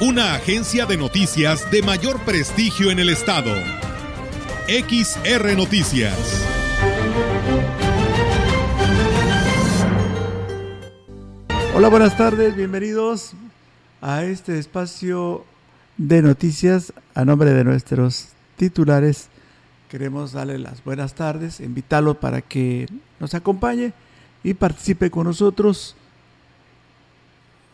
Una agencia de noticias de mayor prestigio en el estado. XR Noticias. Hola, buenas tardes, bienvenidos a este espacio de noticias a nombre de nuestros titulares. Queremos darle las buenas tardes, invitarlo para que nos acompañe y participe con nosotros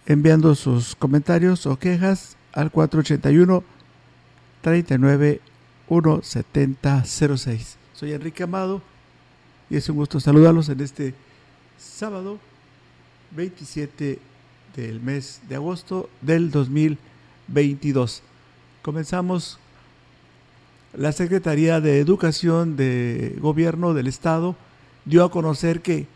enviando sus comentarios o quejas al 481 39 17006. Soy Enrique Amado y es un gusto saludarlos en este sábado 27 del mes de agosto del 2022. Comenzamos la Secretaría de Educación de Gobierno del Estado dio a conocer que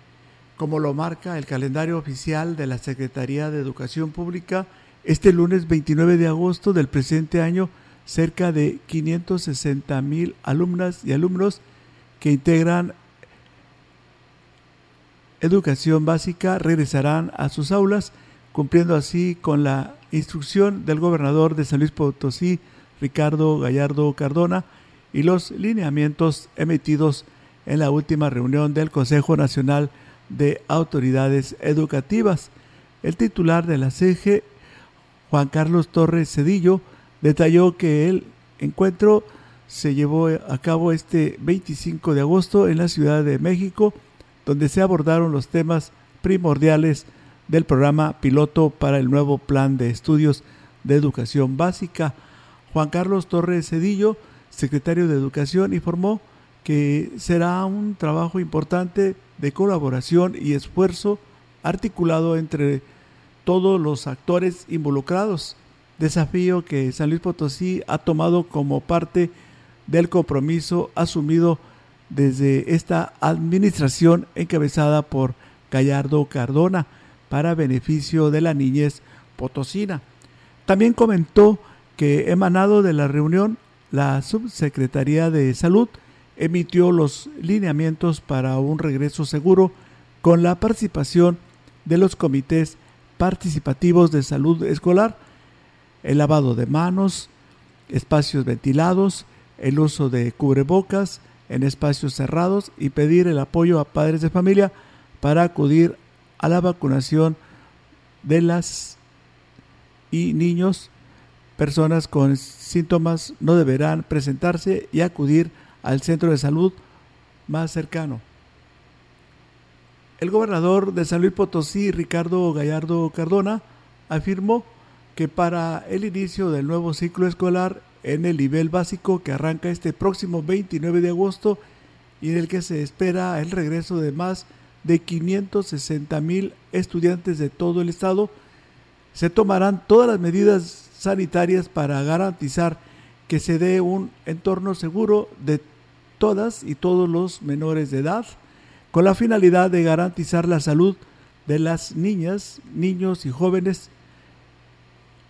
como lo marca el calendario oficial de la Secretaría de Educación Pública, este lunes 29 de agosto del presente año, cerca de 560 mil alumnas y alumnos que integran educación básica regresarán a sus aulas, cumpliendo así con la instrucción del gobernador de San Luis Potosí, Ricardo Gallardo Cardona, y los lineamientos emitidos en la última reunión del Consejo Nacional de autoridades educativas. El titular de la CEGE, Juan Carlos Torres Cedillo, detalló que el encuentro se llevó a cabo este 25 de agosto en la Ciudad de México, donde se abordaron los temas primordiales del programa piloto para el nuevo plan de estudios de educación básica. Juan Carlos Torres Cedillo, secretario de Educación, informó que será un trabajo importante de colaboración y esfuerzo articulado entre todos los actores involucrados, desafío que San Luis Potosí ha tomado como parte del compromiso asumido desde esta administración encabezada por Gallardo Cardona para beneficio de la niñez potosina. También comentó que emanado de la reunión, la Subsecretaría de Salud emitió los lineamientos para un regreso seguro con la participación de los comités participativos de salud escolar, el lavado de manos, espacios ventilados, el uso de cubrebocas en espacios cerrados y pedir el apoyo a padres de familia para acudir a la vacunación de las y niños. Personas con síntomas no deberán presentarse y acudir al centro de salud más cercano. El gobernador de San Luis Potosí, Ricardo Gallardo Cardona, afirmó que para el inicio del nuevo ciclo escolar en el nivel básico que arranca este próximo 29 de agosto y en el que se espera el regreso de más de 560 mil estudiantes de todo el estado, se tomarán todas las medidas sanitarias para garantizar que se dé un entorno seguro de todas y todos los menores de edad, con la finalidad de garantizar la salud de las niñas, niños y jóvenes.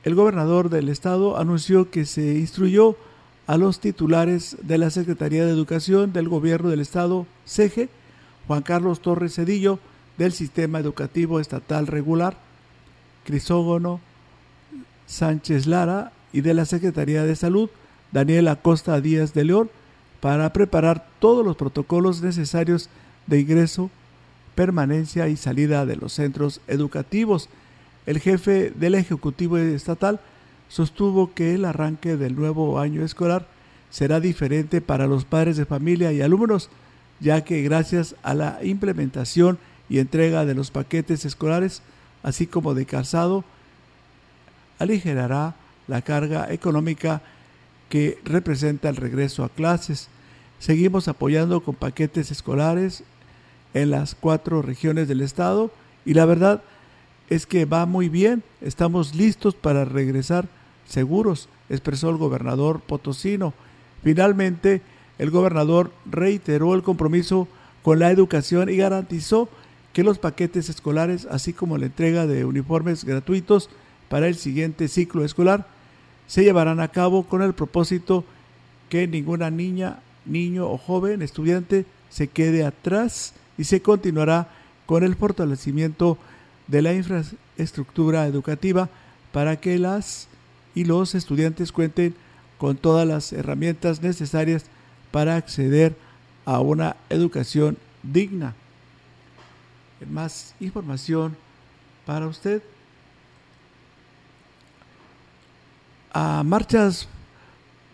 El gobernador del estado anunció que se instruyó a los titulares de la Secretaría de Educación del Gobierno del Estado, CEGE, Juan Carlos Torres Cedillo, del Sistema Educativo Estatal Regular, Crisógono Sánchez Lara, y de la Secretaría de Salud, Daniel Acosta Díaz de León, para preparar todos los protocolos necesarios de ingreso, permanencia y salida de los centros educativos. El jefe del Ejecutivo Estatal sostuvo que el arranque del nuevo año escolar será diferente para los padres de familia y alumnos, ya que gracias a la implementación y entrega de los paquetes escolares, así como de calzado, aligerará la carga económica que representa el regreso a clases. Seguimos apoyando con paquetes escolares en las cuatro regiones del estado y la verdad es que va muy bien, estamos listos para regresar seguros, expresó el gobernador potosino. Finalmente, el gobernador reiteró el compromiso con la educación y garantizó que los paquetes escolares, así como la entrega de uniformes gratuitos para el siguiente ciclo escolar, se llevarán a cabo con el propósito que ninguna niña, niño o joven estudiante se quede atrás y se continuará con el fortalecimiento de la infraestructura educativa para que las y los estudiantes cuenten con todas las herramientas necesarias para acceder a una educación digna. Más información para usted. A marchas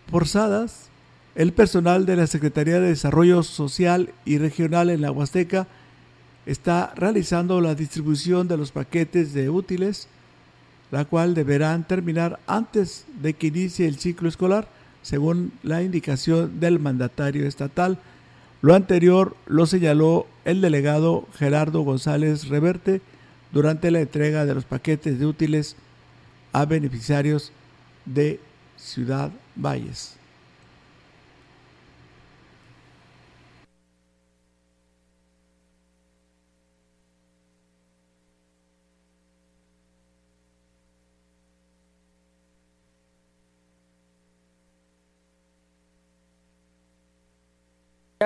forzadas, el personal de la Secretaría de Desarrollo Social y Regional en la Huasteca está realizando la distribución de los paquetes de útiles, la cual deberán terminar antes de que inicie el ciclo escolar, según la indicación del mandatario estatal. Lo anterior lo señaló el delegado Gerardo González Reverte durante la entrega de los paquetes de útiles a beneficiarios de Ciudad Valles.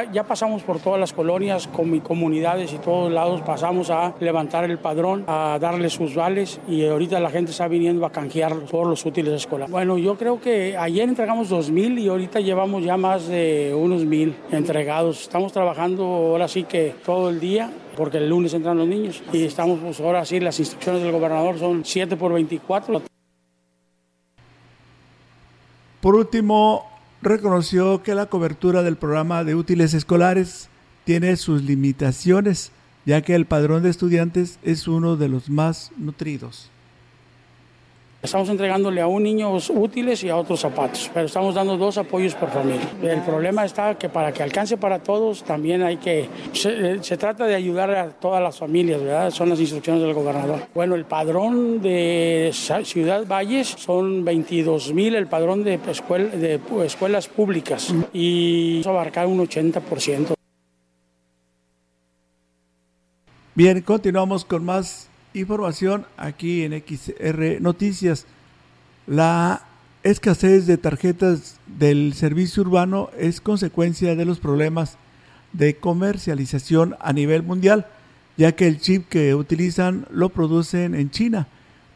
Ya, pasamos por todas las colonias, con comunidades y todos lados, pasamos a levantar el padrón, a darle sus vales y ahorita la gente está viniendo a canjearlos por los útiles escolares. Bueno, yo creo que ayer entregamos 2.000 y ahorita llevamos ya más de unos 1.000 entregados. Estamos trabajando ahora sí que todo el día porque el lunes entran los niños y estamos pues ahora sí, las instrucciones del gobernador son 7 por 24. Por último, reconoció que la cobertura del programa de útiles escolares tiene sus limitaciones, ya que el padrón de estudiantes es uno de los más nutridos. Estamos entregándole a un niño útiles y a otros zapatos, pero estamos dando dos apoyos por familia. El problema está que para que alcance para todos también hay que... Se, trata de ayudar a todas las familias, ¿verdad? Son las instrucciones del gobernador. Bueno, el padrón de Ciudad Valles son 22 mil, el padrón de, de escuelas públicas y eso abarcar un 80%. Bien, continuamos con más información aquí en XR Noticias. La escasez de tarjetas del servicio urbano es consecuencia de los problemas de comercialización a nivel mundial, ya que el chip que utilizan lo producen en China,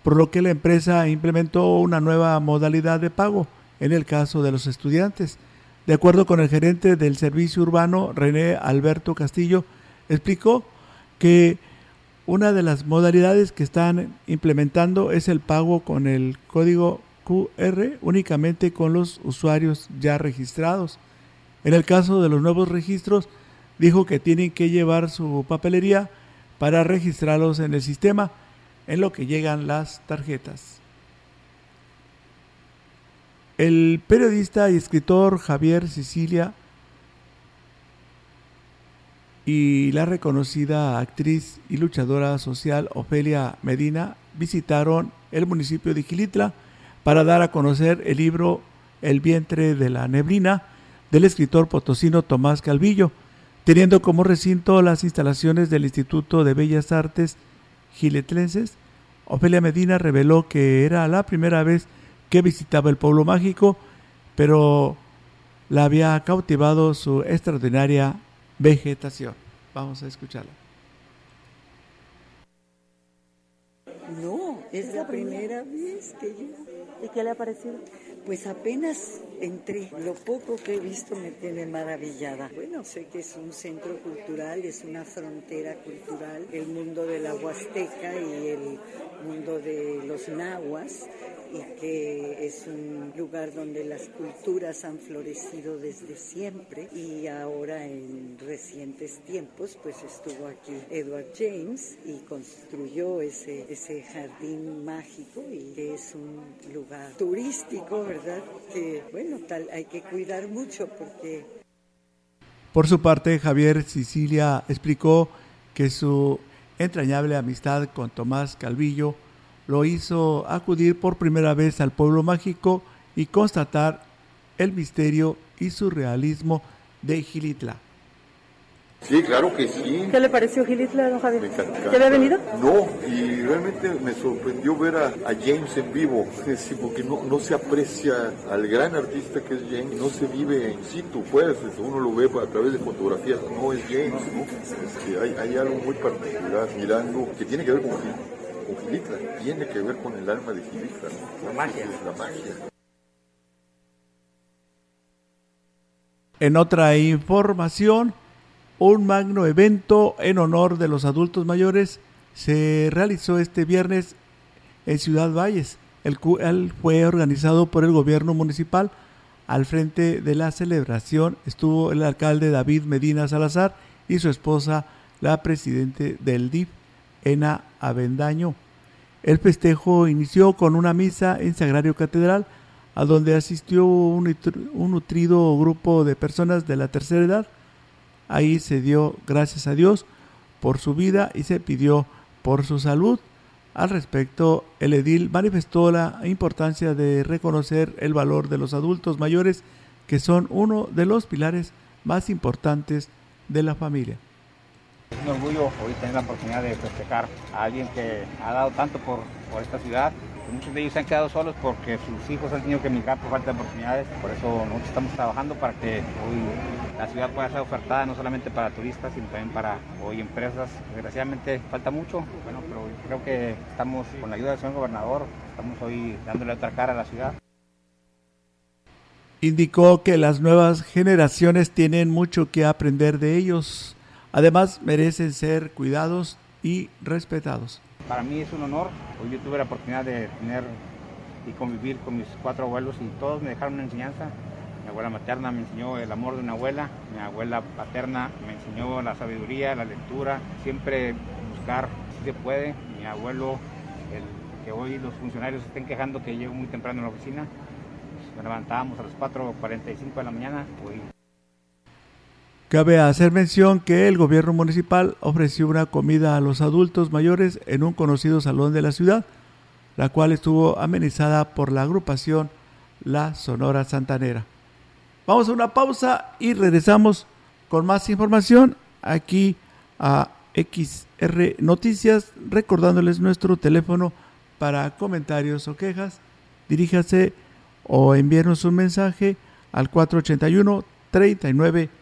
por lo que la empresa implementó una nueva modalidad de pago en el caso de los estudiantes. De acuerdo con el gerente del servicio urbano, René Alberto Castillo, explicó que una de las modalidades que están implementando es el pago con el código QR únicamente con los usuarios ya registrados. En el caso de los nuevos registros, dijo que tienen que llevar su papelería para registrarlos en el sistema, en lo que llegan las tarjetas. El periodista y escritor Javier Sicilia y la reconocida actriz y luchadora social Ofelia Medina visitaron el municipio de Gilitla para dar a conocer el libro El vientre de la neblina del escritor potosino Tomás Calvillo, teniendo como recinto las instalaciones del Instituto de Bellas Artes Giletlenses. Ofelia Medina reveló que era la primera vez que visitaba el pueblo mágico, pero la había cautivado su extraordinaria vegetación. Vamos a escucharla. No, es la primera vez que yo. ¿Y qué le ha parecido? Pues apenas entré. Lo poco que he visto me tiene maravillada. Bueno, sé que es un centro cultural, es una frontera cultural, el mundo de la Huasteca y el mundo de los nahuas y que es un lugar donde las culturas han florecido desde siempre y ahora en recientes tiempos pues estuvo aquí Edward James y construyó ese, ese jardín mágico y que es un lugar turístico, ¿verdad? Que bueno, tal hay que cuidar mucho porque... Por su parte, Javier Sicilia explicó que su entrañable amistad con Tomás Calvillo lo hizo acudir por primera vez al pueblo mágico y constatar el misterio y surrealismo de Gilitla. Sí, claro que sí. ¿Qué le pareció Gilitla, don Javier? Me ¿Ya había venido? No, y realmente me sorprendió ver a, a James en vivo, sí, porque no, no, se aprecia al gran artista que es James, no se vive en situ, pues, uno lo ve a través de fotografías, no es James, ¿no? Este, hay, hay, algo muy particular mirando que tiene que ver con, con Gilitla, tiene que ver con el alma de Gilitla, ¿no? La magia. La magia. En otra información, un magno evento en honor de los adultos mayores se realizó este viernes en Ciudad Valles, el cual fue organizado por el gobierno municipal. Al frente de la celebración estuvo el alcalde David Medina Salazar y su esposa, la presidente del DIF, Ena Avendaño. El festejo inició con una misa en Sagrario Catedral, a donde asistió un, un nutrido grupo de personas de la tercera edad. Ahí se dio gracias a Dios por su vida y se pidió por su salud. Al respecto, el edil manifestó la importancia de reconocer el valor de los adultos mayores, que son uno de los pilares más importantes de la familia. Es un orgullo hoy tener la oportunidad de festejar a alguien que ha dado tanto por, por esta ciudad. Muchos de ellos se han quedado solos porque sus hijos han tenido que emigrar por falta de oportunidades. Por eso nosotros estamos trabajando para que hoy la ciudad pueda ser ofertada no solamente para turistas, sino también para hoy empresas. Desgraciadamente falta mucho, bueno, pero creo que estamos con la ayuda del señor gobernador, estamos hoy dándole otra cara a la ciudad. Indicó que las nuevas generaciones tienen mucho que aprender de ellos. Además, merecen ser cuidados y respetados. Para mí es un honor. Hoy yo tuve la oportunidad de tener y convivir con mis cuatro abuelos y todos me dejaron una enseñanza. Mi abuela materna me enseñó el amor de una abuela, mi abuela paterna me enseñó la sabiduría, la lectura, siempre buscar si se puede. Mi abuelo, el que hoy los funcionarios estén quejando que llego muy temprano a la oficina, me levantábamos a las 4.45 de la mañana. Hoy Cabe hacer mención que el gobierno municipal ofreció una comida a los adultos mayores en un conocido salón de la ciudad, la cual estuvo amenizada por la agrupación La Sonora Santanera. Vamos a una pausa y regresamos con más información aquí a XR Noticias, recordándoles nuestro teléfono para comentarios o quejas. Diríjase o envíenos un mensaje al 481 39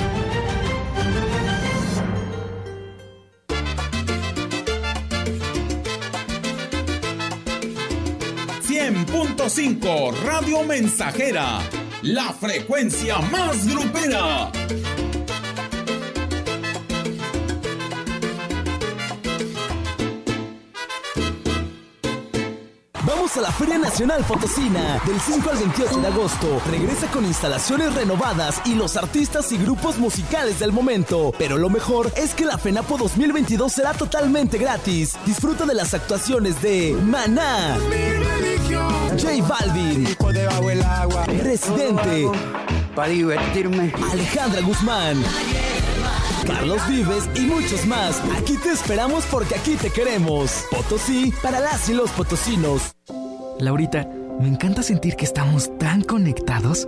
100.5 Radio Mensajera, la frecuencia más grupera. Vamos a la Feria Nacional Fotocina del 5 al 28 de agosto. Regresa con instalaciones renovadas y los artistas y grupos musicales del momento. Pero lo mejor es que la FENAPO 2022 será totalmente gratis. Disfruta de las actuaciones de Maná, J Balvin, Residente, para divertirme, Alejandra Guzmán. Carlos Vives y muchos más. Aquí te esperamos porque aquí te queremos. Potosí para las y los potosinos. Laurita, me encanta sentir que estamos tan conectados.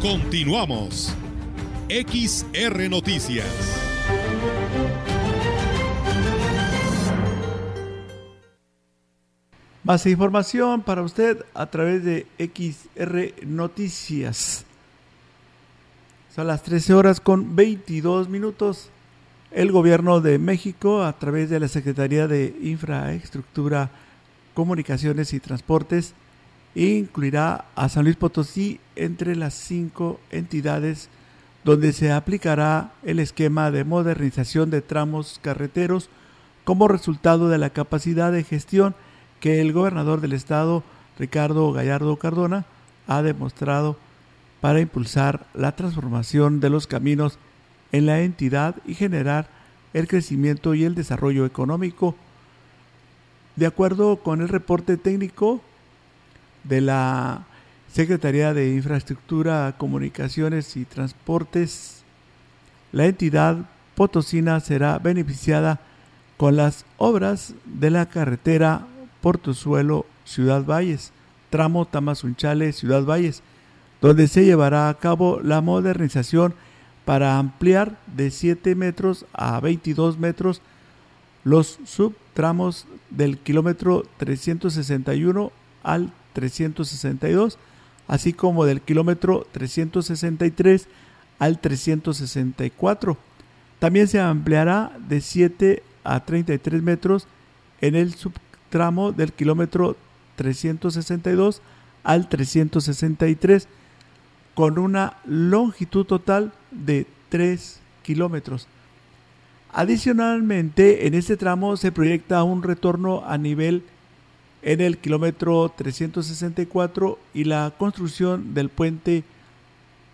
Continuamos. XR Noticias. Más información para usted a través de XR Noticias. Son las 13 horas con 22 minutos. El gobierno de México, a través de la Secretaría de Infraestructura, Comunicaciones y Transportes, incluirá a San Luis Potosí entre las cinco entidades donde se aplicará el esquema de modernización de tramos carreteros como resultado de la capacidad de gestión que el gobernador del estado, Ricardo Gallardo Cardona, ha demostrado para impulsar la transformación de los caminos en la entidad y generar el crecimiento y el desarrollo económico. De acuerdo con el reporte técnico de la Secretaría de Infraestructura, Comunicaciones y Transportes, la entidad potosina será beneficiada con las obras de la carretera Portozuelo Ciudad Valles, tramo Tamazunchale Ciudad Valles, donde se llevará a cabo la modernización para ampliar de 7 metros a 22 metros los subtramos del kilómetro 361 al 362, así como del kilómetro 363 al 364. También se ampliará de 7 a 33 metros en el subtramo del kilómetro 362 al 363 con una longitud total de 3 kilómetros. Adicionalmente, en este tramo se proyecta un retorno a nivel en el kilómetro 364 y la construcción del puente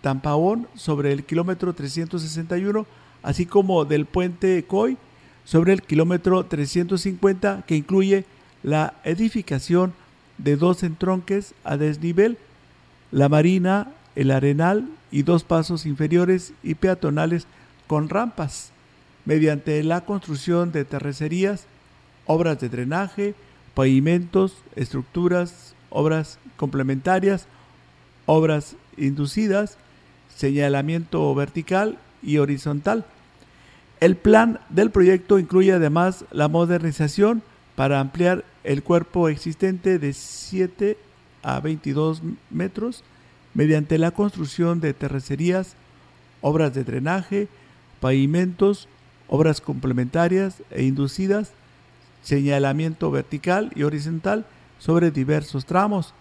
Tampaón sobre el kilómetro 361, así como del puente Coy sobre el kilómetro 350, que incluye la edificación de dos entronques a desnivel, la marina el arenal y dos pasos inferiores y peatonales con rampas, mediante la construcción de terracerías, obras de drenaje, pavimentos, estructuras, obras complementarias, obras inducidas, señalamiento vertical y horizontal. El plan del proyecto incluye además la modernización para ampliar el cuerpo existente de 7 a 22 metros, mediante la construcción de terracerías, obras de drenaje, pavimentos, obras complementarias e inducidas, señalamiento vertical y horizontal sobre diversos tramos.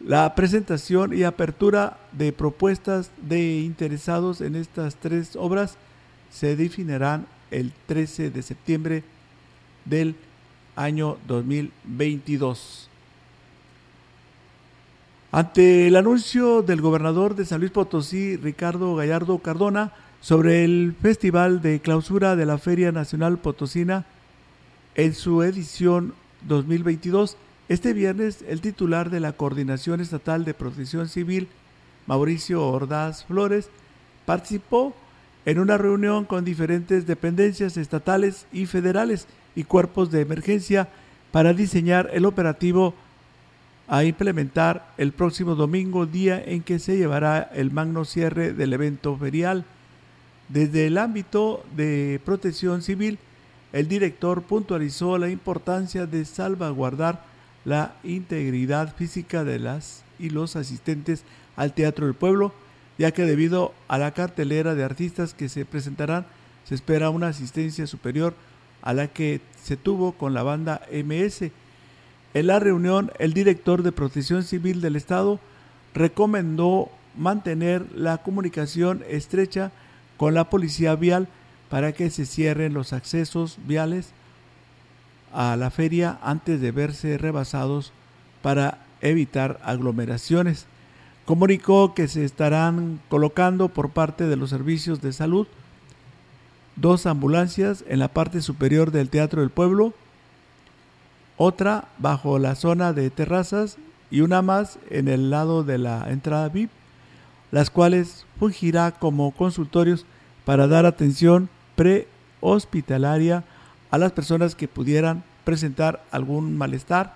La presentación y apertura de propuestas de interesados en estas tres obras se definirán el 13 de septiembre del año 2022. Ante el anuncio del gobernador de San Luis Potosí, Ricardo Gallardo Cardona, sobre el festival de clausura de la Feria Nacional Potosina en su edición 2022, este viernes el titular de la Coordinación Estatal de Protección Civil, Mauricio Ordaz Flores, participó en una reunión con diferentes dependencias estatales y federales y cuerpos de emergencia para diseñar el operativo a implementar el próximo domingo, día en que se llevará el magno cierre del evento ferial. Desde el ámbito de protección civil, el director puntualizó la importancia de salvaguardar la integridad física de las y los asistentes al Teatro del Pueblo, ya que debido a la cartelera de artistas que se presentarán, se espera una asistencia superior a la que se tuvo con la banda MS en la reunión, el director de Protección Civil del Estado recomendó mantener la comunicación estrecha con la policía vial para que se cierren los accesos viales a la feria antes de verse rebasados para evitar aglomeraciones. Comunicó que se estarán colocando por parte de los servicios de salud dos ambulancias en la parte superior del Teatro del Pueblo otra bajo la zona de terrazas y una más en el lado de la entrada VIP, las cuales fungirá como consultorios para dar atención prehospitalaria a las personas que pudieran presentar algún malestar.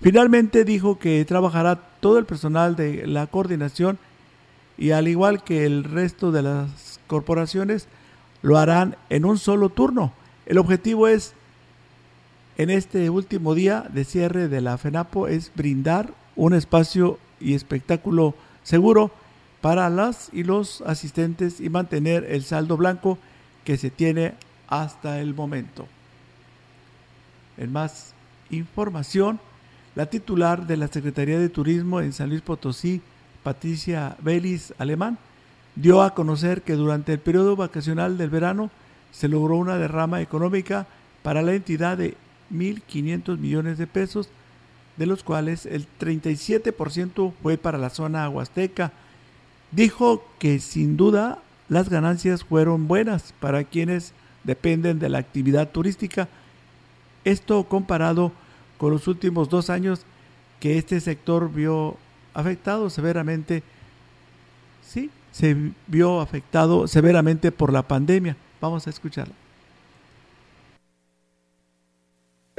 Finalmente dijo que trabajará todo el personal de la coordinación y al igual que el resto de las corporaciones lo harán en un solo turno. El objetivo es en este último día de cierre de la FENAPO es brindar un espacio y espectáculo seguro para las y los asistentes y mantener el saldo blanco que se tiene hasta el momento. En más información, la titular de la Secretaría de Turismo en San Luis Potosí, Patricia Belis Alemán, dio a conocer que durante el periodo vacacional del verano se logró una derrama económica para la entidad de 1.500 millones de pesos, de los cuales el 37% fue para la zona huasteca. Dijo que sin duda las ganancias fueron buenas para quienes dependen de la actividad turística. Esto comparado con los últimos dos años que este sector vio afectado severamente, sí, se vio afectado severamente por la pandemia. Vamos a escucharlo.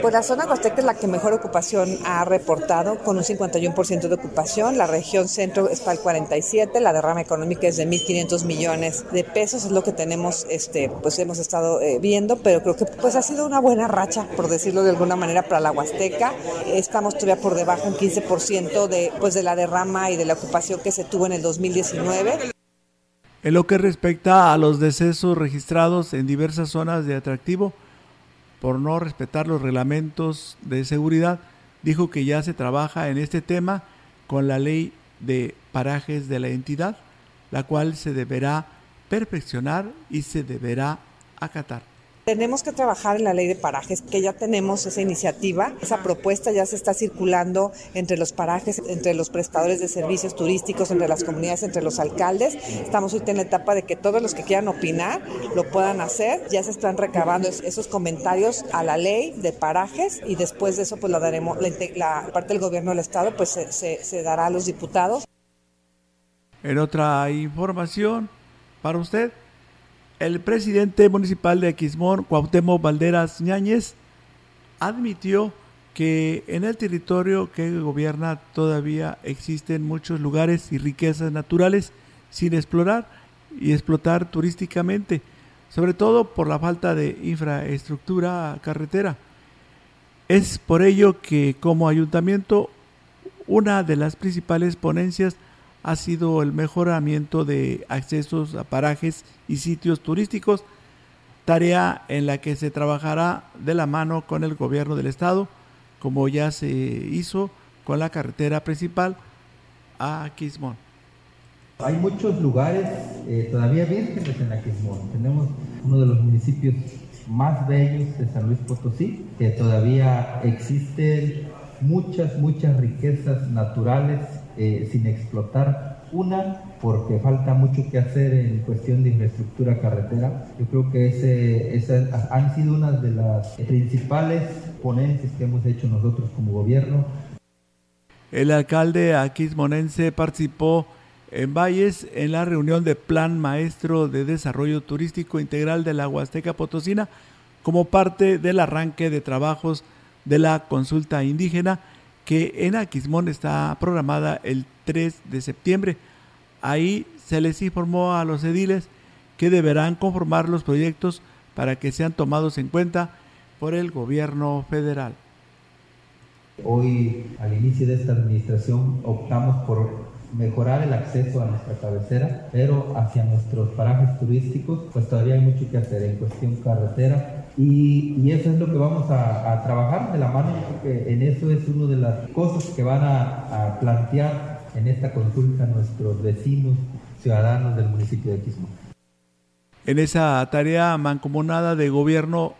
Pues la zona huasteca es la que mejor ocupación ha reportado, con un 51% de ocupación. La región centro está al 47%, la derrama económica es de 1.500 millones de pesos, es lo que tenemos, este, pues hemos estado eh, viendo, pero creo que pues ha sido una buena racha, por decirlo de alguna manera, para la huasteca. Estamos todavía por debajo un 15% de, pues, de la derrama y de la ocupación que se tuvo en el 2019. En lo que respecta a los decesos registrados en diversas zonas de atractivo, por no respetar los reglamentos de seguridad, dijo que ya se trabaja en este tema con la ley de parajes de la entidad, la cual se deberá perfeccionar y se deberá acatar. Tenemos que trabajar en la ley de parajes, que ya tenemos esa iniciativa, esa propuesta ya se está circulando entre los parajes, entre los prestadores de servicios turísticos, entre las comunidades, entre los alcaldes. Estamos hoy en la etapa de que todos los que quieran opinar lo puedan hacer. Ya se están recabando esos comentarios a la ley de parajes y después de eso pues la daremos, la, parte del gobierno del estado pues se dará a los diputados. En otra información para usted, el presidente municipal de Aquismón, Cuauhtémoc Valderas Ñáñez, admitió que en el territorio que gobierna todavía existen muchos lugares y riquezas naturales sin explorar y explotar turísticamente, sobre todo por la falta de infraestructura carretera. Es por ello que como ayuntamiento una de las principales ponencias ha sido el mejoramiento de accesos a parajes y sitios turísticos, tarea en la que se trabajará de la mano con el gobierno del estado, como ya se hizo con la carretera principal a Quismón. Hay muchos lugares eh, todavía vírgenes en Aquismón. Tenemos uno de los municipios más bellos de San Luis Potosí, que todavía existen muchas, muchas riquezas naturales eh, sin explotar. Una, porque falta mucho que hacer en cuestión de infraestructura carretera. Yo creo que ese, esas han sido una de las principales ponencias que hemos hecho nosotros como gobierno. El alcalde aquismonense participó en Valles en la reunión de Plan Maestro de Desarrollo Turístico Integral de la Huasteca Potosina como parte del arranque de trabajos de la consulta indígena que en Aquismón está programada el 3 de septiembre. Ahí se les informó a los ediles que deberán conformar los proyectos para que sean tomados en cuenta por el gobierno federal. Hoy, al inicio de esta administración, optamos por mejorar el acceso a nuestra cabecera, pero hacia nuestros parajes turísticos, pues todavía hay mucho que hacer en cuestión carretera y, eso es lo que vamos a, trabajar de la mano, porque en eso es una de las cosas que van a, plantear en esta consulta nuestros vecinos, ciudadanos del municipio de Quismo. En esa tarea mancomunada de gobierno,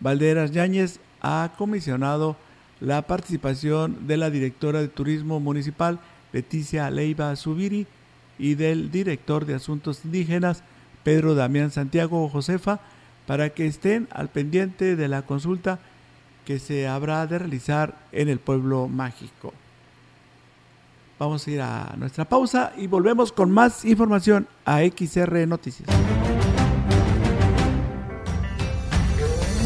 Valderas Yáñez ha comisionado la participación de la directora de Turismo Municipal, Leticia Leiva Subiri, y del director de Asuntos Indígenas, Pedro Damián Santiago Josefa, para que estén al pendiente de la consulta que se habrá de realizar en el pueblo mágico. Vamos a ir a nuestra pausa y volvemos con más información a XR Noticias.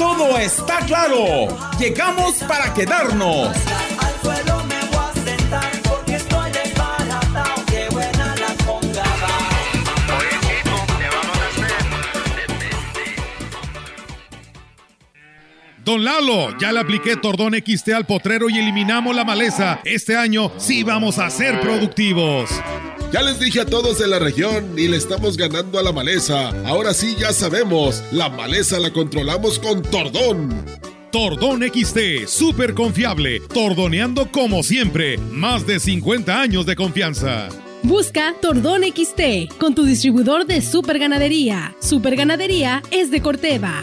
Todo está claro. Llegamos para quedarnos. Don Lalo, ya le apliqué Tordón XT al potrero y eliminamos la maleza. Este año sí vamos a ser productivos. Ya les dije a todos de la región y le estamos ganando a la maleza. Ahora sí ya sabemos, la maleza la controlamos con Tordón. Tordón XT, súper confiable, tordoneando como siempre, más de 50 años de confianza. Busca Tordón XT con tu distribuidor de Super Ganadería. Super Ganadería es de Corteva.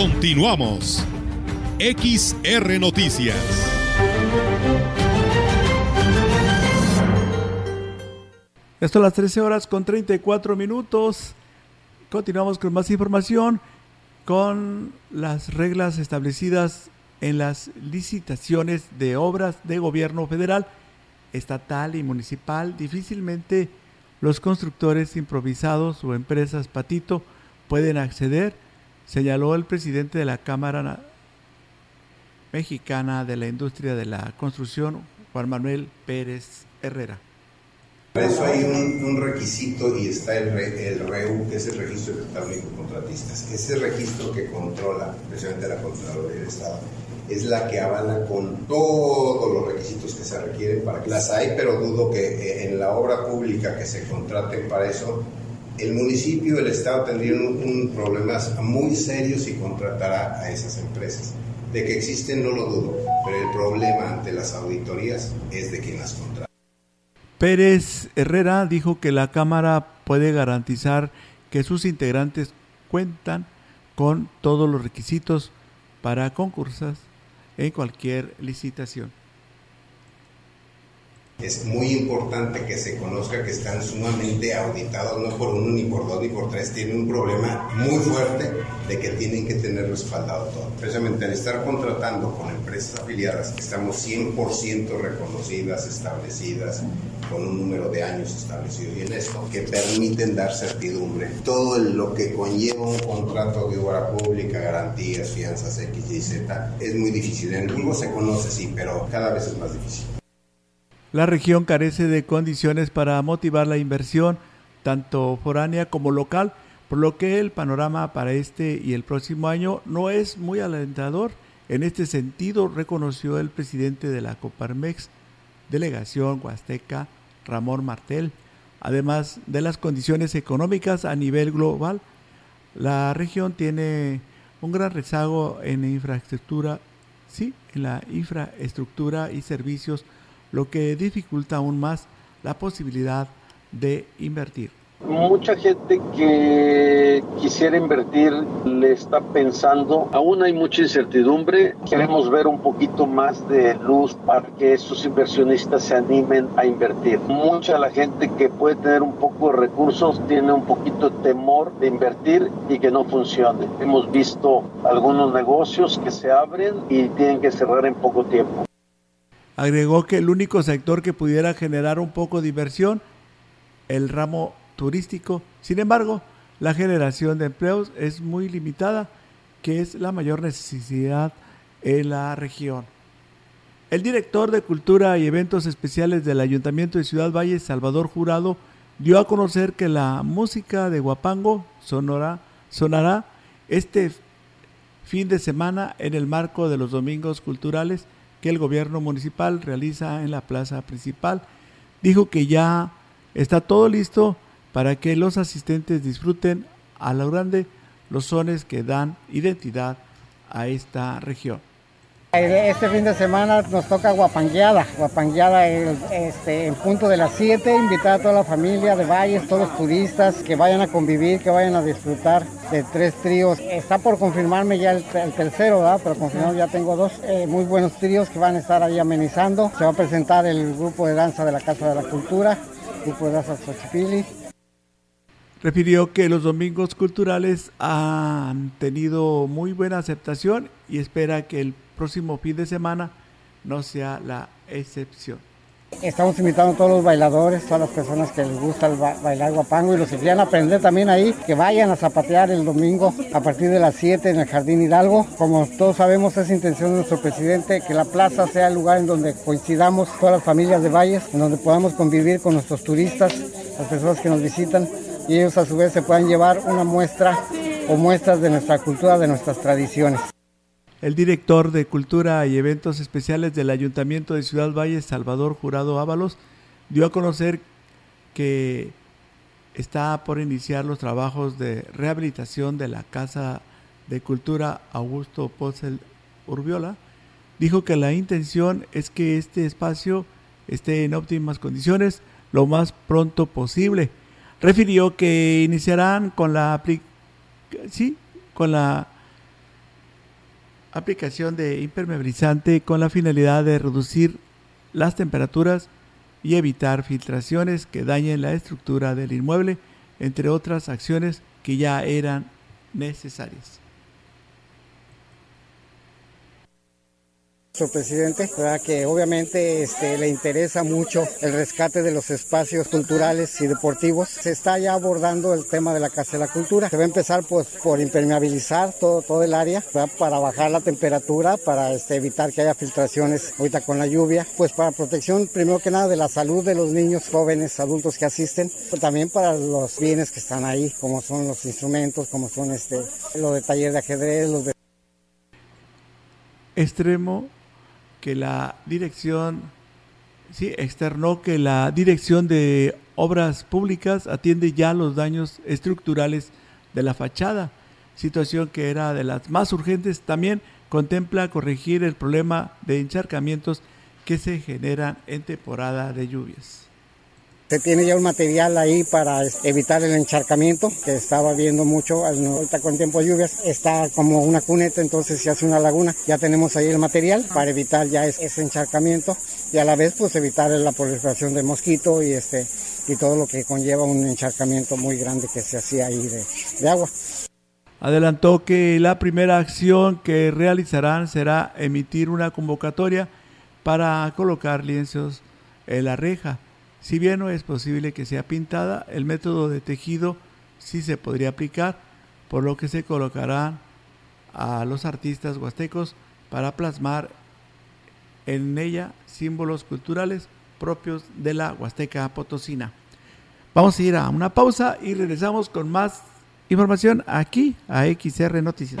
Continuamos. XR Noticias. Esto a las 13 horas con 34 minutos. Continuamos con más información con las reglas establecidas en las licitaciones de obras de gobierno federal, estatal y municipal. Difícilmente los constructores improvisados o empresas patito pueden acceder señaló el presidente de la Cámara Mexicana de la Industria de la Construcción, Juan Manuel Pérez Herrera. Para eso hay un, requisito y está el, el, REU, que es el Registro de de Contratistas. Ese registro que controla precisamente la Contraloría del Estado es la que avala con todos los requisitos que se requieren para que las hay, pero dudo que eh, en la obra pública que se contraten para eso el municipio, el Estado tendrían un, problemas muy serios si contratara a esas empresas. De que existen no lo dudo, pero el problema ante las auditorías es de quien las contrata. Pérez Herrera dijo que la Cámara puede garantizar que sus integrantes cuentan con todos los requisitos para concursas en cualquier licitación. Es muy importante que se conozca que están sumamente auditados, no por uno, ni por dos, ni por tres. Tienen un problema muy fuerte de que tienen que tener respaldado todo. Precisamente al estar contratando con empresas afiliadas, estamos 100% reconocidas, establecidas, con un número de años establecido y en esto, que permiten dar certidumbre. Todo lo que conlleva un contrato de obra pública, garantías, fianzas X, Y, Z, es muy difícil. En el mundo se conoce, sí, pero cada vez es más difícil. La región carece de condiciones para motivar la inversión, tanto foránea como local, por lo que el panorama para este y el próximo año no es muy alentador. En este sentido, reconoció el presidente de la Coparmex, delegación Huasteca, Ramón Martel. Además de las condiciones económicas a nivel global, la región tiene un gran rezago en infraestructura, sí, en la infraestructura y servicios lo que dificulta aún más la posibilidad de invertir. Mucha gente que quisiera invertir le está pensando, aún hay mucha incertidumbre, queremos ver un poquito más de luz para que esos inversionistas se animen a invertir. Mucha la gente que puede tener un poco de recursos tiene un poquito de temor de invertir y que no funcione. Hemos visto algunos negocios que se abren y tienen que cerrar en poco tiempo. Agregó que el único sector que pudiera generar un poco de inversión, el ramo turístico. Sin embargo, la generación de empleos es muy limitada, que es la mayor necesidad en la región. El director de Cultura y Eventos Especiales del Ayuntamiento de Ciudad Valle, Salvador Jurado, dio a conocer que la música de Guapango sonará este fin de semana en el marco de los domingos culturales que el gobierno municipal realiza en la plaza principal. Dijo que ya está todo listo para que los asistentes disfruten a lo grande los sones que dan identidad a esta región. Este fin de semana nos toca guapangueada, guapangueada este, en punto de las 7, invitar a toda la familia de Valles, todos los turistas que vayan a convivir, que vayan a disfrutar de tres tríos. Está por confirmarme ya el, tercero, ¿verdad? pero confirmado ya tengo dos eh, muy buenos tríos que van a estar ahí amenizando. Se va a presentar el grupo de danza de la Casa de la Cultura, grupo de danza Xochipilli, refirió que los domingos culturales han tenido muy buena aceptación y espera que el próximo fin de semana no sea la excepción. Estamos invitando a todos los bailadores, todas las personas que les gusta el bailar guapango y los que quieran aprender también ahí, que vayan a zapatear el domingo a partir de las 7 en el Jardín Hidalgo. Como todos sabemos, es intención de nuestro presidente que la plaza sea el lugar en donde coincidamos todas las familias de Valles, en donde podamos convivir con nuestros turistas, las personas que nos visitan y ellos a su vez se puedan llevar una muestra o muestras de nuestra cultura, de nuestras tradiciones. El director de Cultura y Eventos Especiales del Ayuntamiento de Ciudad Valle, Salvador Jurado Ábalos, dio a conocer que está por iniciar los trabajos de rehabilitación de la Casa de Cultura Augusto Pozel Urbiola. Dijo que la intención es que este espacio esté en óptimas condiciones lo más pronto posible refirió que iniciarán con la, sí, con la aplicación de impermeabilizante con la finalidad de reducir las temperaturas y evitar filtraciones que dañen la estructura del inmueble, entre otras acciones que ya eran necesarias. Nuestro presidente, que obviamente este, le interesa mucho el rescate de los espacios culturales y deportivos. Se está ya abordando el tema de la Casa de la Cultura. Se va a empezar pues, por impermeabilizar todo, todo el área para bajar la temperatura, para este, evitar que haya filtraciones ahorita con la lluvia, pues para protección primero que nada de la salud de los niños, jóvenes, adultos que asisten, pero también para los bienes que están ahí, como son los instrumentos, como son este, lo de taller de ajedrez, los de... Extremo que la dirección, sí, externó que la dirección de obras públicas atiende ya los daños estructurales de la fachada, situación que era de las más urgentes. También contempla corregir el problema de encharcamientos que se generan en temporada de lluvias. Se tiene ya un material ahí para evitar el encharcamiento, que estaba viendo mucho, ahorita con tiempo de lluvias, está como una cuneta, entonces se hace una laguna. Ya tenemos ahí el material para evitar ya ese encharcamiento y a la vez pues evitar la proliferación de mosquito y, este, y todo lo que conlleva un encharcamiento muy grande que se hacía ahí de, de agua. Adelantó que la primera acción que realizarán será emitir una convocatoria para colocar lienzos en la reja si bien no es posible que sea pintada, el método de tejido sí se podría aplicar, por lo que se colocarán a los artistas huastecos para plasmar en ella símbolos culturales propios de la Huasteca Potosina. Vamos a ir a una pausa y regresamos con más información aquí a XR Noticias.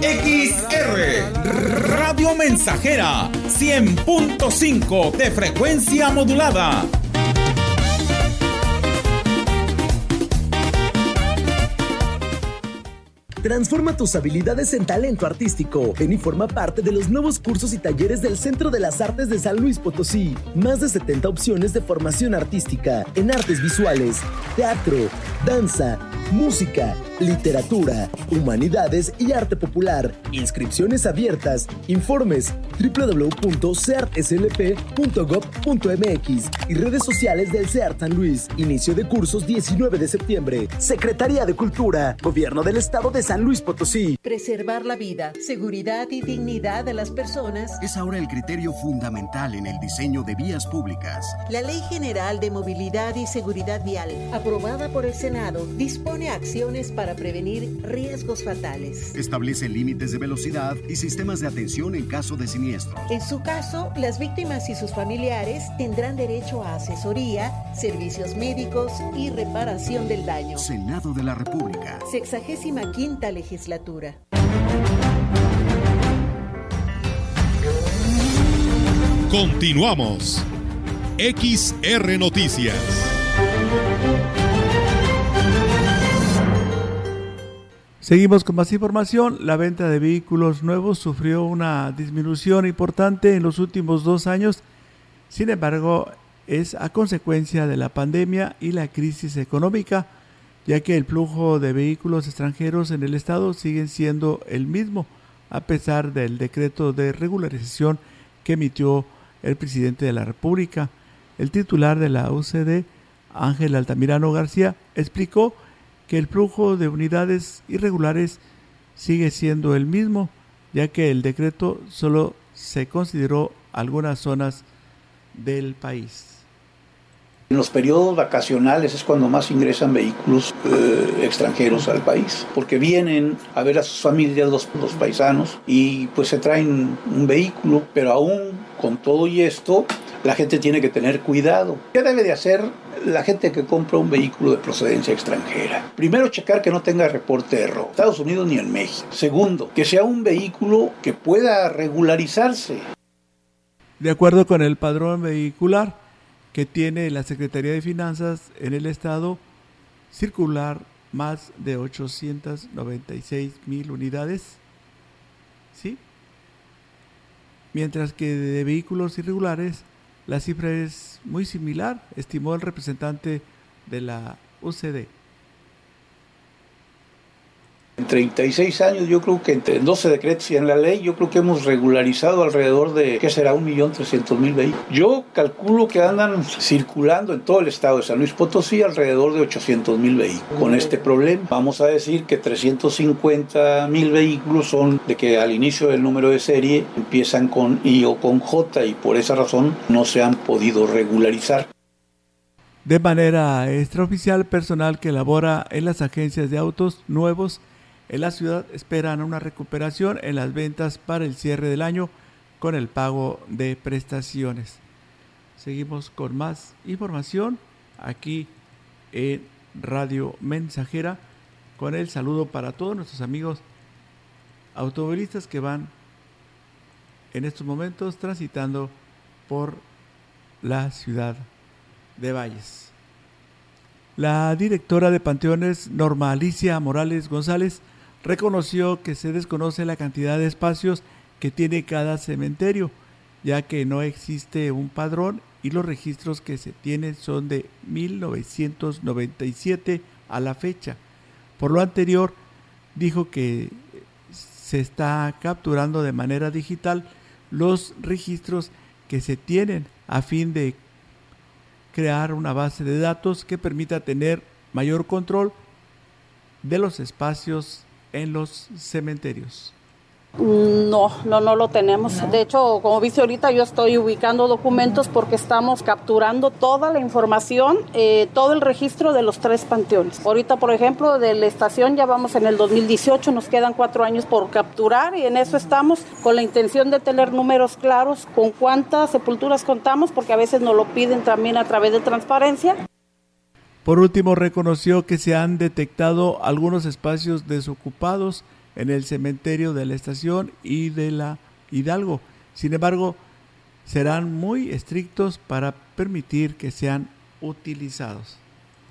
XR Radio Mensajera 100.5 de frecuencia modulada. Transforma tus habilidades en talento artístico. Ven y forma parte de los nuevos cursos y talleres del Centro de las Artes de San Luis Potosí. Más de 70 opciones de formación artística en artes visuales, teatro, danza, música, literatura, humanidades y arte popular. Inscripciones abiertas. Informes www.ceartslp.gov.mx y redes sociales del CEART San Luis. Inicio de cursos 19 de septiembre. Secretaría de Cultura, Gobierno del Estado de San Luis Potosí. Preservar la vida, seguridad y dignidad de las personas es ahora el criterio fundamental en el diseño de vías públicas. La Ley General de Movilidad y Seguridad Vial, aprobada por el Senado, dispone acciones para prevenir riesgos fatales. Establece límites de velocidad y sistemas de atención en caso de siniestro. En su caso, las víctimas y sus familiares tendrán derecho a asesoría, servicios médicos y reparación del daño. Senado de la República. Sexagésima quinta legislatura. Continuamos. XR Noticias. Seguimos con más información. La venta de vehículos nuevos sufrió una disminución importante en los últimos dos años. Sin embargo, es a consecuencia de la pandemia y la crisis económica, ya que el flujo de vehículos extranjeros en el estado sigue siendo el mismo, a pesar del decreto de regularización que emitió el presidente de la República. El titular de la UCD, Ángel Altamirano García, explicó el flujo de unidades irregulares sigue siendo el mismo, ya que el decreto solo se consideró algunas zonas del país. En los periodos vacacionales es cuando más ingresan vehículos eh, extranjeros al país, porque vienen a ver a sus familias los, los paisanos y pues se traen un vehículo, pero aún con todo y esto, la gente tiene que tener cuidado. ¿Qué debe de hacer la gente que compra un vehículo de procedencia extranjera? Primero, checar que no tenga reporte de robo, Estados Unidos ni en México. Segundo, que sea un vehículo que pueda regularizarse. De acuerdo con el padrón vehicular que tiene la Secretaría de Finanzas en el Estado, circular más de 896 mil unidades, ¿sí? Mientras que de vehículos irregulares la cifra es muy similar, estimó el representante de la UCD. En 36 años, yo creo que entre 12 decretos y en la ley, yo creo que hemos regularizado alrededor de, ¿qué será? 1.300.000 vehículos. Yo calculo que andan circulando en todo el estado de San Luis Potosí alrededor de 800.000 vehículos. Con este problema, vamos a decir que 350.000 vehículos son de que al inicio del número de serie empiezan con I o con J y por esa razón no se han podido regularizar. De manera extraoficial, personal que labora en las agencias de autos nuevos en la ciudad esperan una recuperación en las ventas para el cierre del año con el pago de prestaciones. Seguimos con más información aquí en Radio Mensajera con el saludo para todos nuestros amigos automovilistas que van en estos momentos transitando por la ciudad de Valles. La directora de Panteones, Norma Alicia Morales González, reconoció que se desconoce la cantidad de espacios que tiene cada cementerio, ya que no existe un padrón y los registros que se tienen son de 1997 a la fecha. Por lo anterior, dijo que se está capturando de manera digital los registros que se tienen a fin de crear una base de datos que permita tener mayor control de los espacios en los cementerios. No, no, no lo tenemos. De hecho, como viste ahorita, yo estoy ubicando documentos porque estamos capturando toda la información, eh, todo el registro de los tres panteones. Ahorita, por ejemplo, de la estación ya vamos en el 2018, nos quedan cuatro años por capturar y en eso estamos con la intención de tener números claros con cuántas sepulturas contamos, porque a veces nos lo piden también a través de transparencia. Por último, reconoció que se han detectado algunos espacios desocupados en el cementerio de la estación y de la Hidalgo. Sin embargo, serán muy estrictos para permitir que sean utilizados.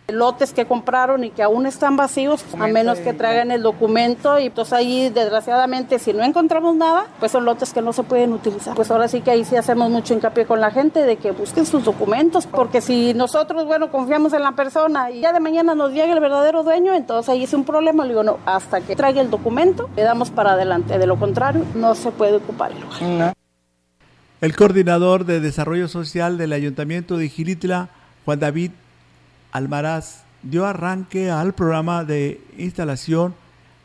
Lotes que compraron y que aún están vacíos, a menos que traigan el documento y entonces ahí desgraciadamente si no encontramos nada, pues son lotes que no se pueden utilizar. Pues ahora sí que ahí sí hacemos mucho hincapié con la gente de que busquen sus documentos, porque si nosotros, bueno, confiamos en la persona y ya de mañana nos llega el verdadero dueño, entonces ahí es un problema. Le digo, no, hasta que traiga el documento, le damos para adelante. De lo contrario, no se puede ocupar el lugar. El coordinador de Desarrollo Social del Ayuntamiento de Gilitla, Juan David Almaraz, dio arranque al programa de instalación,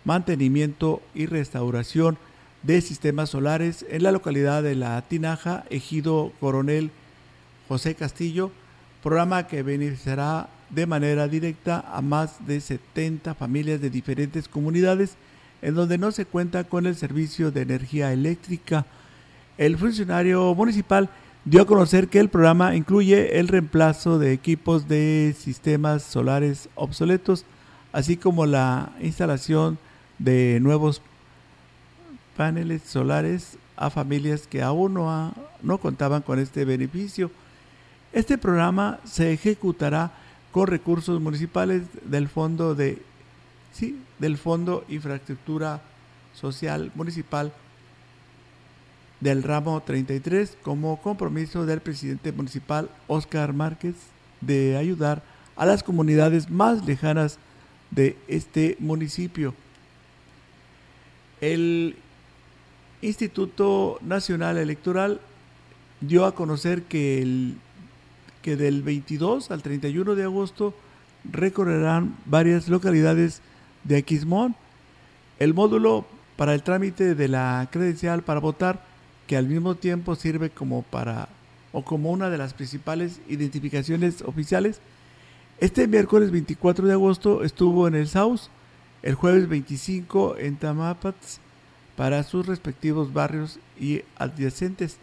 mantenimiento y restauración de sistemas solares en la localidad de La Tinaja, Ejido Coronel José Castillo, programa que beneficiará de manera directa a más de 70 familias de diferentes comunidades en donde no se cuenta con el servicio de energía eléctrica. El funcionario municipal dio a conocer que el programa incluye el reemplazo de equipos de sistemas solares obsoletos, así como la instalación de nuevos paneles solares a familias que aún no, no contaban con este beneficio. Este programa se ejecutará con recursos municipales del Fondo de sí, del Fondo Infraestructura Social Municipal del ramo 33 como compromiso del presidente municipal Oscar Márquez de ayudar a las comunidades más lejanas de este municipio. El Instituto Nacional Electoral dio a conocer que, que del 22 al 31 de agosto recorrerán varias localidades de Aquismón. El módulo para el trámite de la credencial para votar, que al mismo tiempo sirve como para o como una de las principales identificaciones oficiales. Este miércoles 24 de agosto estuvo en el SAUS, el jueves 25 en Tamapats para sus respectivos barrios y adyacentes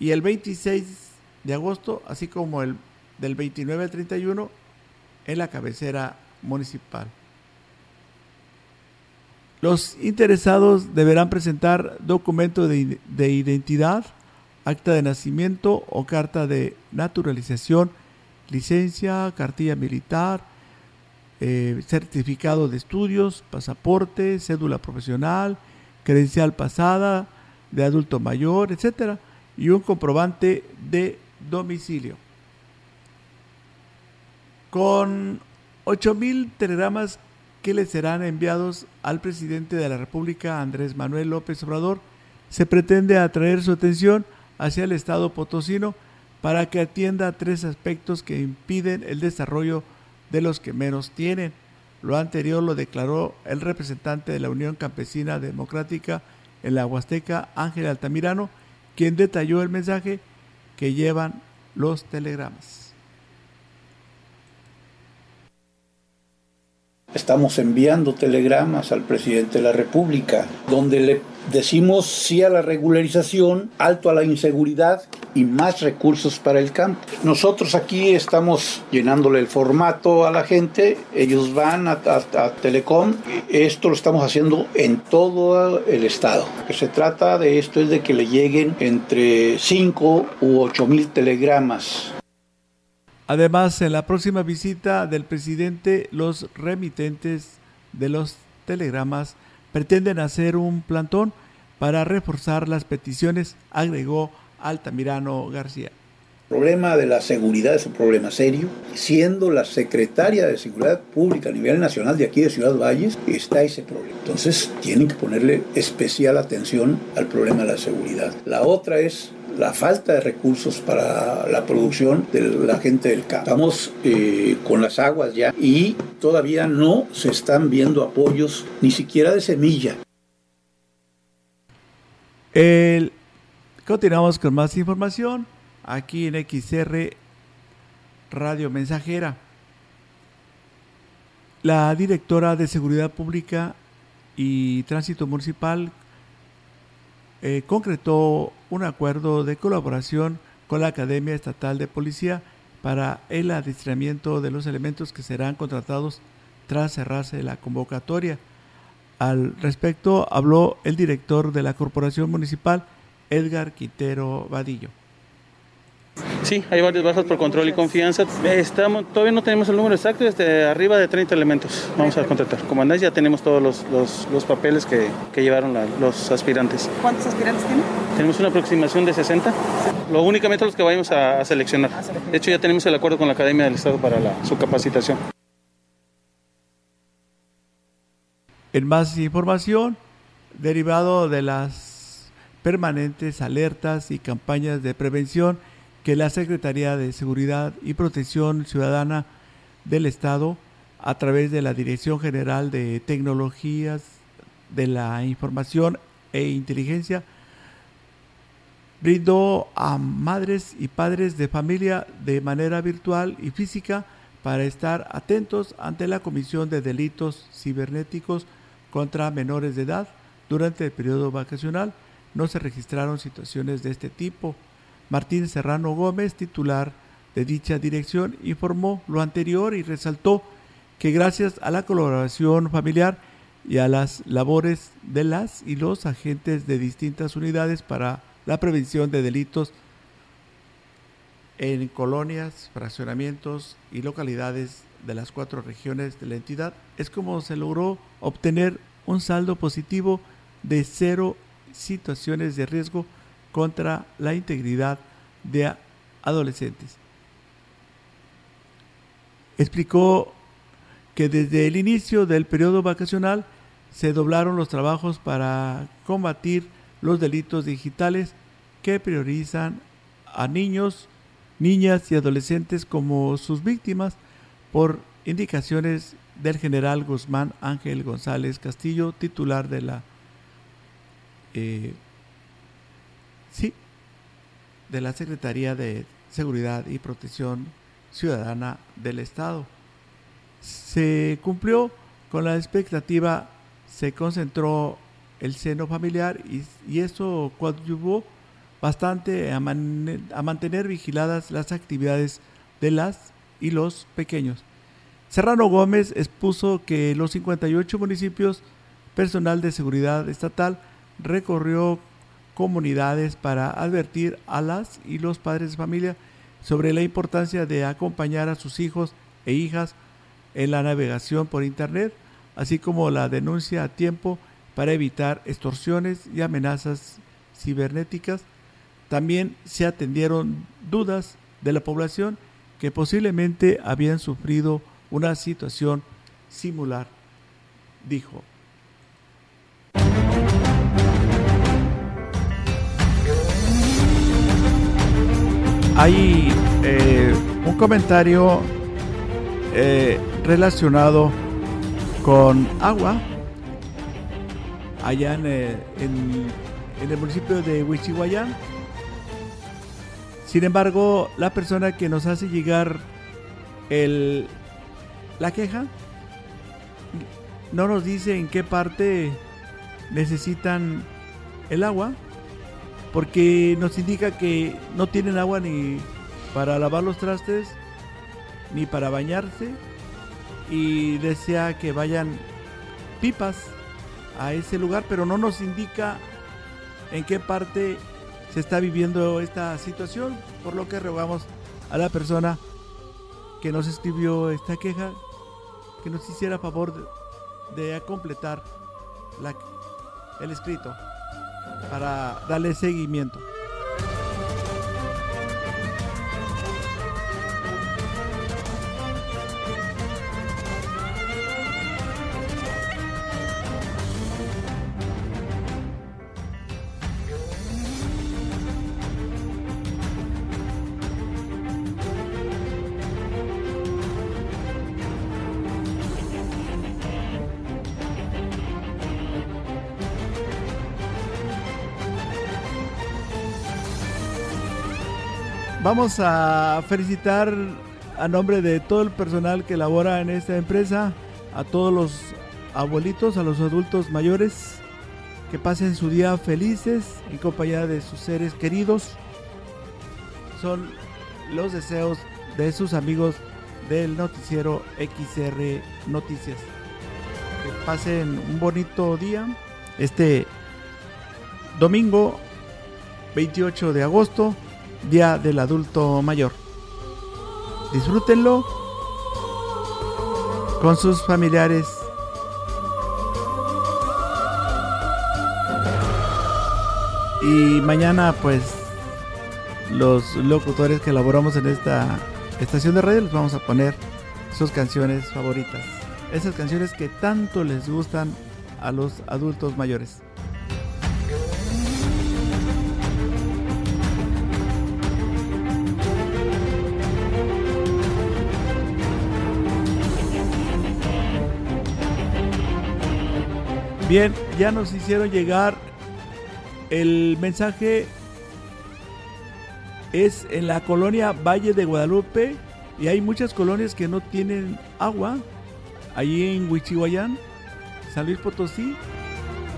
y el 26 de agosto, así como el del 29 al 31 en la cabecera municipal. Los interesados deberán presentar documento de, identidad, acta de nacimiento o carta de naturalización, licencia, cartilla militar, eh, certificado de estudios, pasaporte, cédula profesional, credencial pasada de adulto mayor, etcétera, y un comprobante de domicilio. Con 8.000 telegramas que le serán enviados al presidente de la República, Andrés Manuel López Obrador, se pretende atraer su atención hacia el Estado potosino para que atienda tres aspectos que impiden el desarrollo de los que menos tienen. Lo anterior lo declaró el representante de la Unión Campesina Democrática en la Huasteca, Ángel Altamirano, quien detalló el mensaje que llevan los telegramas. Estamos enviando telegramas al presidente de la República, donde le decimos sí a la regularización, alto a la inseguridad y más recursos para el campo. Nosotros aquí estamos llenándole el formato a la gente, ellos van a, Telecom, esto lo estamos haciendo en todo el estado. Lo que se trata de esto es de que le lleguen entre 5 u 8 mil telegramas Además, en la próxima visita del presidente, los remitentes de los telegramas pretenden hacer un plantón para reforzar las peticiones, agregó Altamirano García. El problema de la seguridad es un problema serio. Siendo la secretaria de Seguridad Pública a nivel nacional de aquí de Ciudad Valles, está ese problema. Entonces, tienen que ponerle especial atención al problema de la seguridad. La otra es la falta de recursos para la producción de la gente del campo. Estamos eh, con las aguas ya y todavía no se están viendo apoyos ni siquiera de semilla. continuamos con más información aquí en XR Radio Mensajera. La directora de Seguridad Pública y Tránsito Municipal eh, concretó un acuerdo de colaboración con la Academia Estatal de Policía para el adiestramiento de los elementos que serán contratados tras cerrarse la convocatoria. Al respecto habló el director de la Corporación Municipal, Edgar Quintero Vadillo. Sí, hay varias bajas por control y confianza. Estamos, todavía no tenemos el número exacto, de arriba de 30 elementos. Vamos a contratar. Comandante, ya tenemos todos los, los, papeles que, que llevaron los aspirantes. ¿Cuántos aspirantes tienen? Tenemos una aproximación de 60. Lo únicamente los que vayamos a, seleccionar. De hecho, ya tenemos el acuerdo con la Academia del Estado para su capacitación. En más información, derivado de las permanentes alertas y campañas de prevención que la Secretaría de Seguridad y Protección Ciudadana del Estado, a través de la Dirección General de Tecnologías de la Información e Inteligencia, brindó a madres y padres de familia de manera virtual y física para estar atentos ante la comisión de delitos cibernéticos contra menores de edad durante el periodo vacacional. No se registraron situaciones de este tipo. Martín Serrano Gómez, titular de dicha dirección, informó lo anterior y resaltó que gracias a la colaboración familiar y a las labores de las y los agentes de distintas unidades para la prevención de delitos en colonias, fraccionamientos y localidades de las cuatro regiones de la entidad, es como se logró obtener un saldo positivo de cero situaciones de riesgo contra la integridad de adolescentes. Explicó que desde el inicio del periodo vacacional se doblaron los trabajos para combatir los delitos digitales que priorizan a niños, niñas y adolescentes como sus víctimas por indicaciones del general Guzmán Ángel González Castillo, titular de la eh, sí, de la Secretaría de Seguridad y Protección Ciudadana del Estado. Se cumplió con la expectativa, se concentró el seno familiar y, eso coadyuvó bastante a, a mantener vigiladas las actividades de las y los pequeños. Serrano Gómez expuso que los 58 municipios, personal de seguridad estatal, recorrió comunidades para advertir a las y los padres de familia sobre la importancia de acompañar a sus hijos e hijas en la navegación por Internet, así como la denuncia a tiempo para evitar extorsiones y amenazas cibernéticas. También se atendieron dudas de la población que posiblemente habían sufrido una situación similar, dijo. Hay eh, un comentario eh, relacionado con agua allá en, eh, el municipio de Huichihuayán. Sin embargo, la persona que nos hace llegar el, la queja no nos dice en qué parte necesitan el agua porque nos indica que no tienen agua ni para lavar los trastes, ni para bañarse, y desea que vayan pipas a ese lugar, pero no nos indica en qué parte se está viviendo esta situación, por lo que rogamos a la persona que nos escribió esta queja que nos hiciera favor de, completar el escrito para darle seguimiento. Vamos a felicitar a nombre de todo el personal que labora en esta empresa, a todos los abuelitos, a los adultos mayores, que pasen su día felices en compañía de sus seres queridos. Son los deseos de sus amigos del noticiero XR Noticias. Que pasen un bonito día. Este domingo 28 de agosto Día del Adulto Mayor. Disfrútenlo con sus familiares. Y mañana pues los locutores que elaboramos en esta estación de radio les vamos a poner sus canciones favoritas. Esas canciones que tanto les gustan a los adultos mayores. Bien, ya nos hicieron llegar el mensaje. Es en la colonia Valle de Guadalupe y hay muchas colonias que no tienen agua. Allí en Huichihuayán, San Luis Potosí.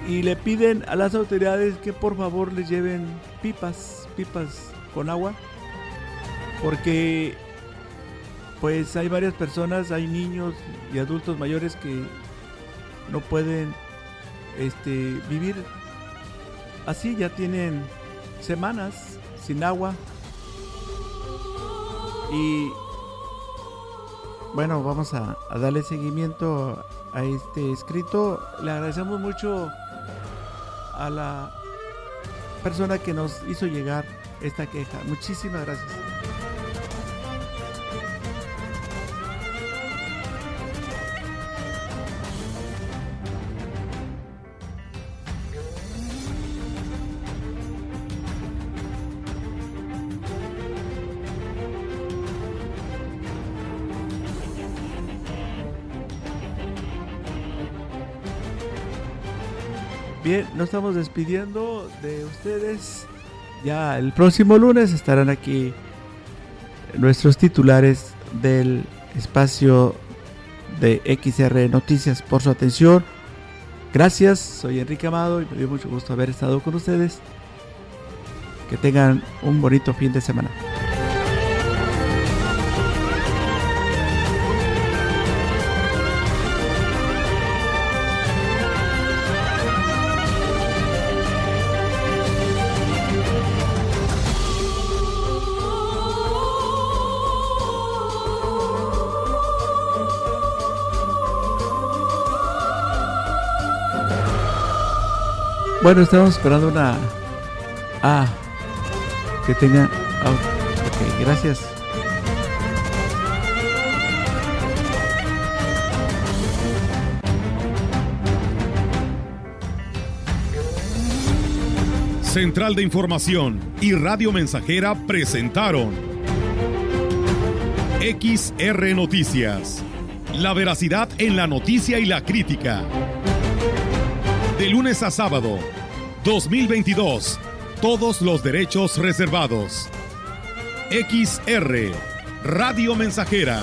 Y le piden a las autoridades que por favor les lleven pipas, pipas con agua. Porque pues hay varias personas, hay niños y adultos mayores que no pueden este, vivir así, ya tienen semanas sin agua. Y bueno, vamos a, darle seguimiento a este escrito. Le agradecemos mucho a la persona que nos hizo llegar esta queja. Muchísimas gracias. Bien, nos estamos despidiendo de ustedes. Ya el próximo lunes estarán aquí nuestros titulares del espacio de XR Noticias por su atención. Gracias, soy Enrique Amado y me dio mucho gusto haber estado con ustedes. Que tengan un bonito fin de semana. Bueno, estamos esperando una. Ah, que tenga. ok, gracias. Central de Información y Radio Mensajera presentaron XR Noticias. La veracidad en la noticia y la crítica. De lunes a sábado, 2022. Todos los derechos reservados. XR, Radio Mensajera